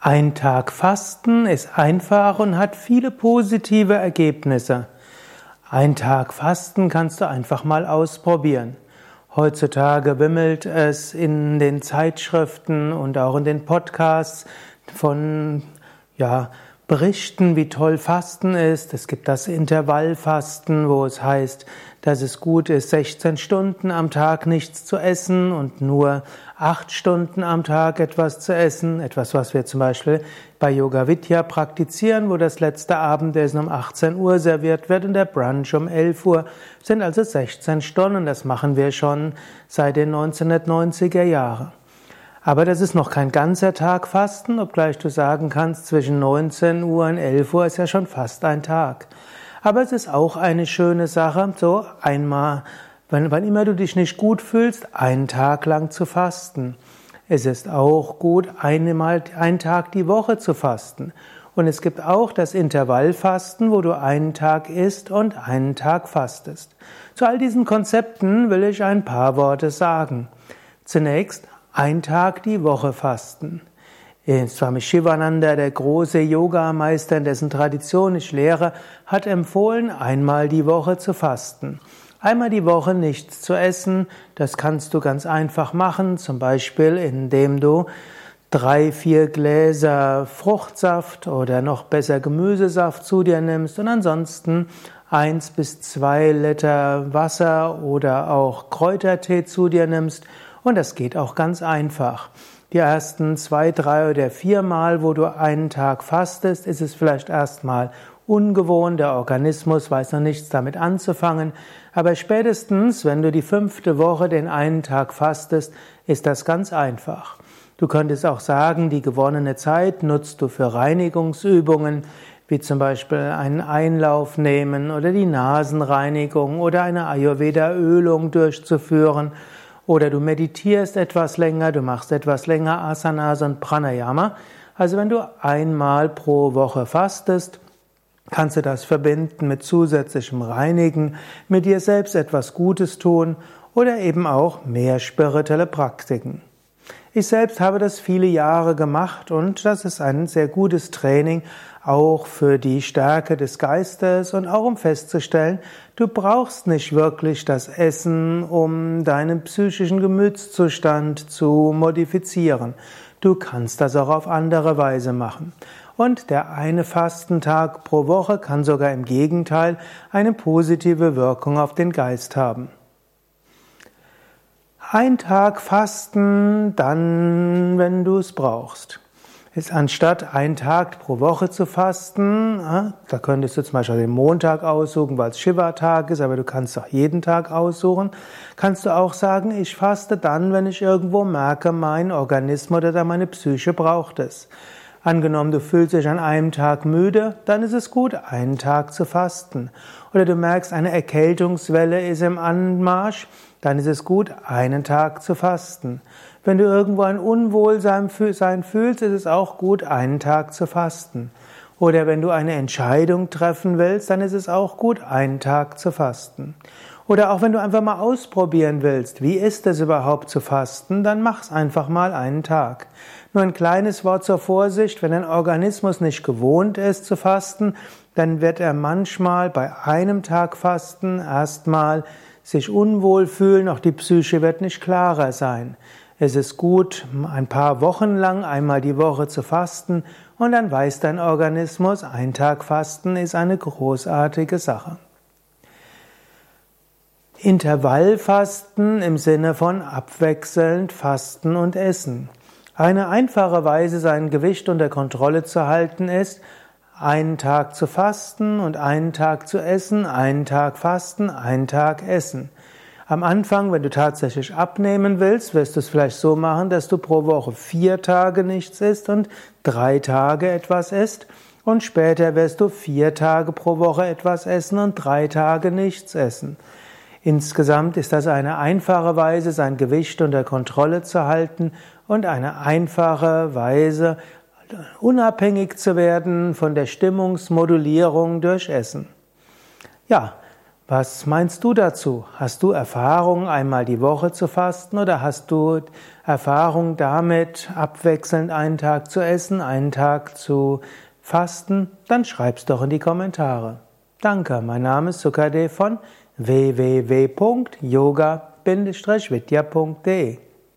Ein Tag Fasten ist einfach und hat viele positive Ergebnisse. Ein Tag Fasten kannst du einfach mal ausprobieren. Heutzutage wimmelt es in den Zeitschriften und auch in den Podcasts von ja, berichten, wie toll Fasten ist. Es gibt das Intervallfasten, wo es heißt, dass es gut ist, 16 Stunden am Tag nichts zu essen und nur 8 Stunden am Tag etwas zu essen. Etwas, was wir zum Beispiel bei Yoga Vidya praktizieren, wo das letzte Abendessen um 18 Uhr serviert wird und der Brunch um 11 Uhr. Sind also 16 Stunden. Das machen wir schon seit den 1990er Jahren. Aber das ist noch kein ganzer Tag Fasten, obgleich du sagen kannst, zwischen 19 Uhr und 11 Uhr ist ja schon fast ein Tag. Aber es ist auch eine schöne Sache, so einmal, wann, wann immer du dich nicht gut fühlst, einen Tag lang zu fasten. Es ist auch gut, einmal einen Tag die Woche zu fasten. Und es gibt auch das Intervallfasten, wo du einen Tag isst und einen Tag fastest. Zu all diesen Konzepten will ich ein paar Worte sagen. Zunächst ein Tag die Woche fasten. Swami Shivananda, der große Yogameister, in dessen Tradition ich lehre, hat empfohlen, einmal die Woche zu fasten. Einmal die Woche nichts zu essen, das kannst du ganz einfach machen, zum Beispiel indem du drei, vier Gläser Fruchtsaft oder noch besser Gemüsesaft zu dir nimmst und ansonsten eins bis zwei Liter Wasser oder auch Kräutertee zu dir nimmst und das geht auch ganz einfach. Die ersten zwei, drei oder vier Mal, wo du einen Tag fastest, ist es vielleicht erstmal ungewohnt, der Organismus weiß noch nichts damit anzufangen, aber spätestens, wenn du die fünfte Woche den einen Tag fastest, ist das ganz einfach. Du könntest auch sagen, die gewonnene Zeit nutzt du für Reinigungsübungen, wie zum Beispiel einen Einlauf nehmen oder die Nasenreinigung oder eine Ayurveda-Ölung durchzuführen oder du meditierst etwas länger, du machst etwas länger Asanas und Pranayama. Also wenn du einmal pro Woche fastest, kannst du das verbinden mit zusätzlichem Reinigen, mit dir selbst etwas Gutes tun oder eben auch mehr spirituelle Praktiken. Ich selbst habe das viele Jahre gemacht und das ist ein sehr gutes Training, auch für die Stärke des Geistes und auch um festzustellen, du brauchst nicht wirklich das Essen, um deinen psychischen Gemütszustand zu modifizieren. Du kannst das auch auf andere Weise machen. Und der eine Fastentag pro Woche kann sogar im Gegenteil eine positive Wirkung auf den Geist haben. Ein Tag Fasten, dann, wenn du es brauchst ist anstatt einen Tag pro Woche zu fasten, da könntest du zum Beispiel den Montag aussuchen, weil es Shiva-Tag ist, aber du kannst auch jeden Tag aussuchen, kannst du auch sagen, ich faste dann, wenn ich irgendwo merke, mein Organismus oder meine Psyche braucht es. Angenommen, du fühlst dich an einem Tag müde, dann ist es gut, einen Tag zu fasten. Oder du merkst, eine Erkältungswelle ist im Anmarsch, dann ist es gut, einen Tag zu fasten. Wenn du irgendwo ein Unwohlsein fühlst, ist es auch gut, einen Tag zu fasten. Oder wenn du eine Entscheidung treffen willst, dann ist es auch gut, einen Tag zu fasten. Oder auch wenn du einfach mal ausprobieren willst, wie ist es überhaupt zu fasten, dann mach's einfach mal einen Tag. Nur ein kleines Wort zur Vorsicht, wenn dein Organismus nicht gewohnt ist zu fasten, dann wird er manchmal bei einem Tag Fasten erstmal sich unwohl fühlen, auch die Psyche wird nicht klarer sein. Es ist gut, ein paar Wochen lang einmal die Woche zu fasten und dann weiß dein Organismus, ein Tag Fasten ist eine großartige Sache. Intervallfasten im Sinne von abwechselnd Fasten und Essen. Eine einfache Weise, sein Gewicht unter Kontrolle zu halten, ist, einen Tag zu fasten und einen Tag zu essen, einen Tag fasten, einen Tag essen. Am Anfang, wenn du tatsächlich abnehmen willst, wirst du es vielleicht so machen, dass du pro Woche vier Tage nichts isst und drei Tage etwas isst. Und später wirst du vier Tage pro Woche etwas essen und drei Tage nichts essen. Insgesamt ist das eine einfache Weise, sein Gewicht unter Kontrolle zu halten und eine einfache Weise, unabhängig zu werden von der Stimmungsmodulierung durch Essen. Ja, Was meinst du dazu? Hast du Erfahrung, einmal die Woche zu fasten oder hast du Erfahrung damit, abwechselnd einen Tag zu essen, einen Tag zu fasten? Dann schreib's doch in die Kommentare. Danke, mein Name ist Sukade von www.yoga-vidya.de